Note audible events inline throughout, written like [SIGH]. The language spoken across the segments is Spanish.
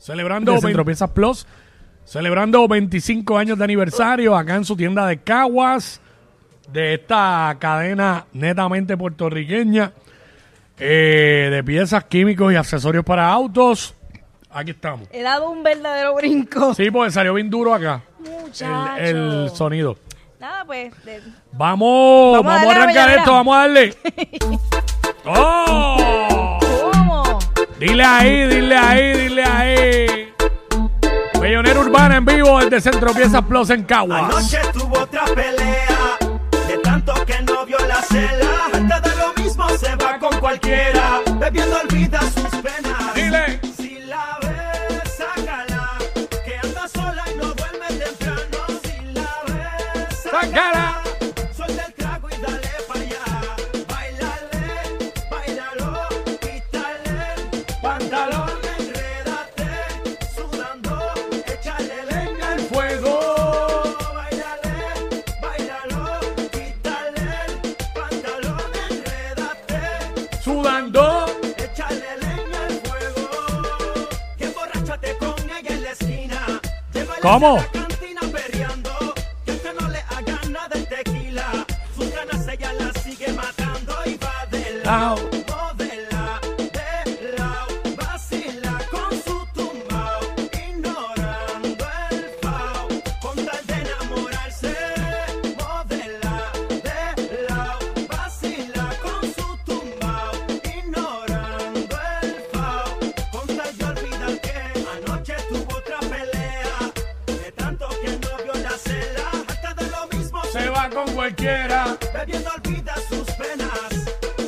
celebrando Desde Centro Piezas Plus, celebrando 25 años de aniversario acá en su tienda de Caguas, de esta cadena netamente puertorriqueña, eh, de piezas, químicos y accesorios para autos. Aquí estamos. He dado un verdadero brinco. Sí, porque salió bien duro acá Muchacho. el, el sonido. Nada, pues. de- Vamos, Vamos a vamos, a arrancar esto, vamos a darle. [LAUGHS] ¡Oh! Dile ahí, dile ahí, dile ahí. Bellonera Urbana en vivo desde Centro Piezas Plus en Caguas. Anoche tuvo otra pelea, de tanto que no vio la cela. Hasta de lo mismo se va con cualquiera, bebiendo olvida sus ¿Cómo? a con cualquiera. Bebiendo olvida sus penas.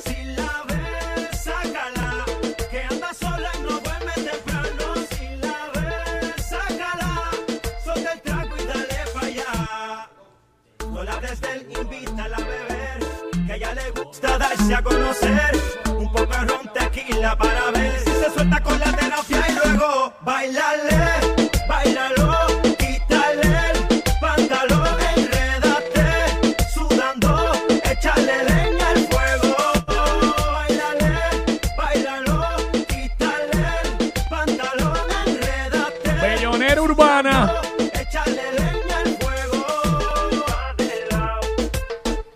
Si la ves, sácala. Que anda sola y no duerme temprano. Si la ves, sácala. Solta el trago y dale para allá. No la hables de él, invítala a beber. Que a ella le gusta darse a conocer. Un poco de ron tequila para ver si se suelta con la terapia Urbana. Échale leña al fuego.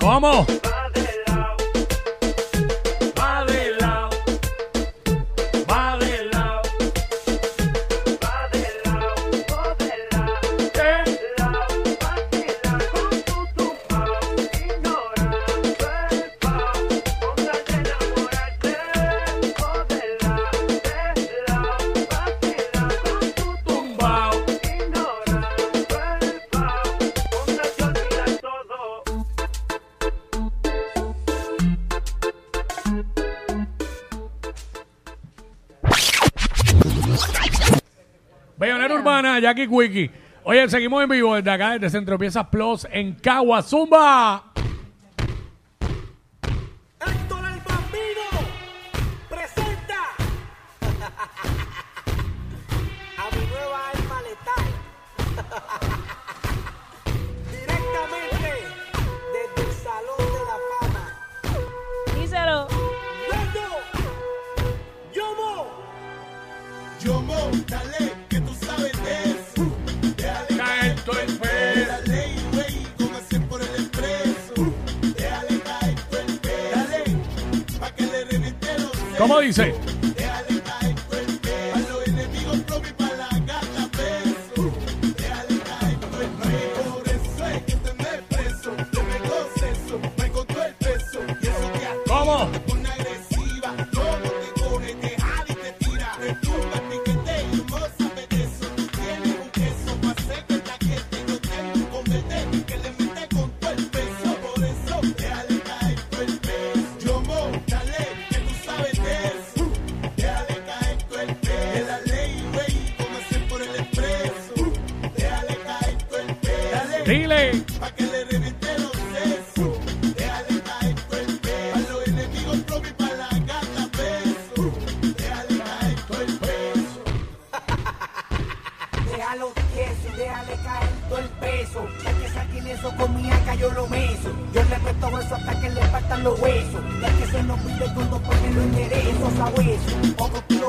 ¿Cómo? Jackie Quickie. Oye, seguimos en vivo desde acá, desde Centro Piezas Plus en Caguas. ¿Cómo dice? Dile. Pa' que le reviente los sesos. Déjale caer todo el peso. Pa' los enemigos flow y pa' la gata beso. Déjale caer todo el peso. Déjalo tieso, déjale caer todo el peso. Ya que saquen eso con mi acá yo lo meso. Yo le meto eso hasta que le faltan los huesos. Ya que se nos pide todo porque lo enderezo a hueso.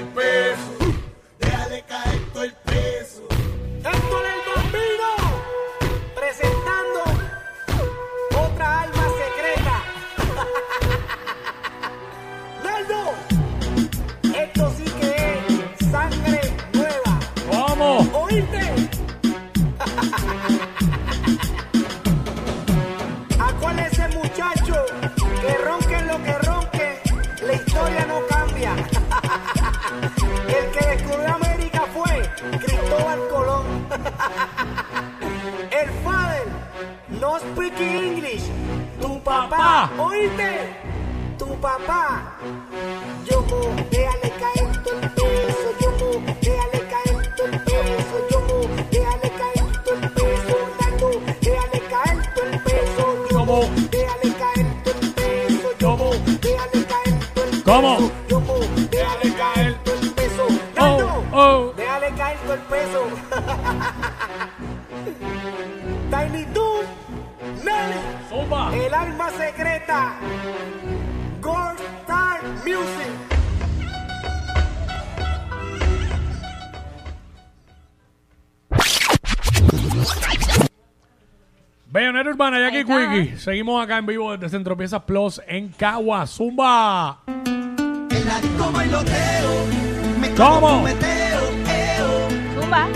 El peso. Déjale caer todo el peso. Déjale speak English. Tu papá, ¿oíste? Tu papá. Yo déjale caer el peso. Yo déjale caer el peso. Yo déjale caer el peso. Nando, déjale caer el peso. Yo déjale caer el peso. Yo déjale caer el peso. ¿Cómo? Yo mo, déjale caer el peso. Oh, Nando, oh. déjale caer el peso. [LAUGHS] El alma secreta. Gold Star Music. Bellonera Urbana, Jackie. Quickie. Seguimos acá en vivo desde Centro Piezas Plus en Cagua. Zumba. En la disco bailoteo. Me ¿Cómo? meteo, eo. Zumba.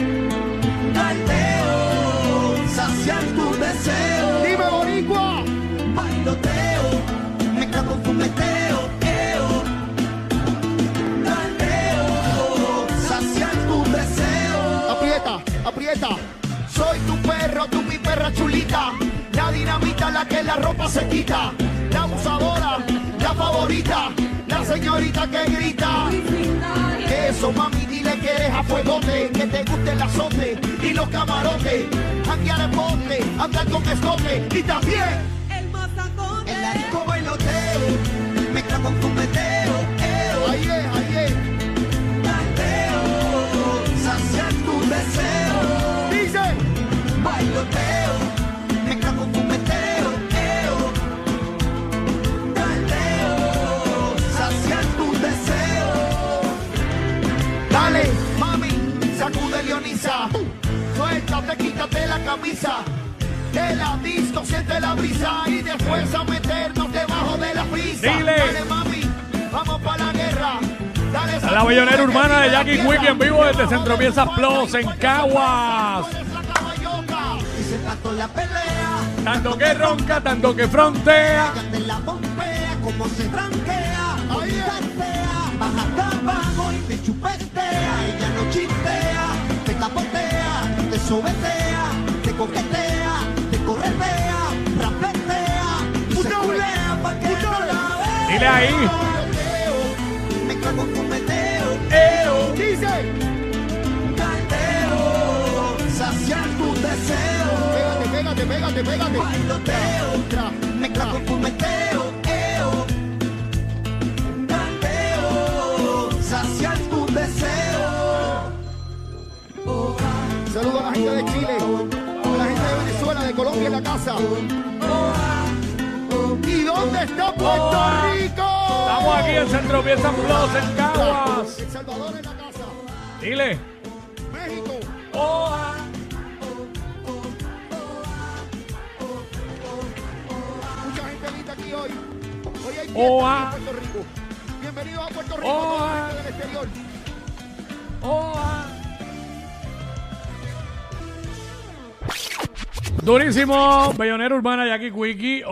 La ropa se quita. La abusadora, la favorita. La señorita que grita. Que eso, mami, dile que eres a fuegote. Que te guste el azote y los camarotes. Janguear en bote, andar con escote. Y también En la disco bailoteo, me cago con meteo, disco siente la brisa y después a meternos debajo de la frisa. Dile. Dale, mami, vamos para la guerra. Dale, A la bellonera urbana de Jackie Quickie en vivo desde Centro Piezas Plus en Caguas. Tanto que ronca, tanto que frontea. de la bombea, como se tranquea. Ahí tantea, baja hasta abajo y te chupetea. Ella no chistea, te capotea, te sobetea, te coquetea, Dile ahí. Me cago con meteo, Eo. Dice. galteo, saciar tu deseo. Pégate, pégate, pégate, pégate. Bailoteo, me cago con meteo, eo. Galteo, saciar tu deseo. Saludos a la gente de Chile, a la gente de Venezuela, de Colombia en la casa. dónde está Puerto. Rico? En Centro Pieza Plus en Caguas. El Salvador en la casa. Dile. México. Oa. Mucha gente linda aquí hoy. Hoy hay Oa. fiesta en Puerto Rico. Bienvenidos a Puerto Rico, gente del exterior. Oa. Durísimo, Bellonera Urbana, Jackie Quickie.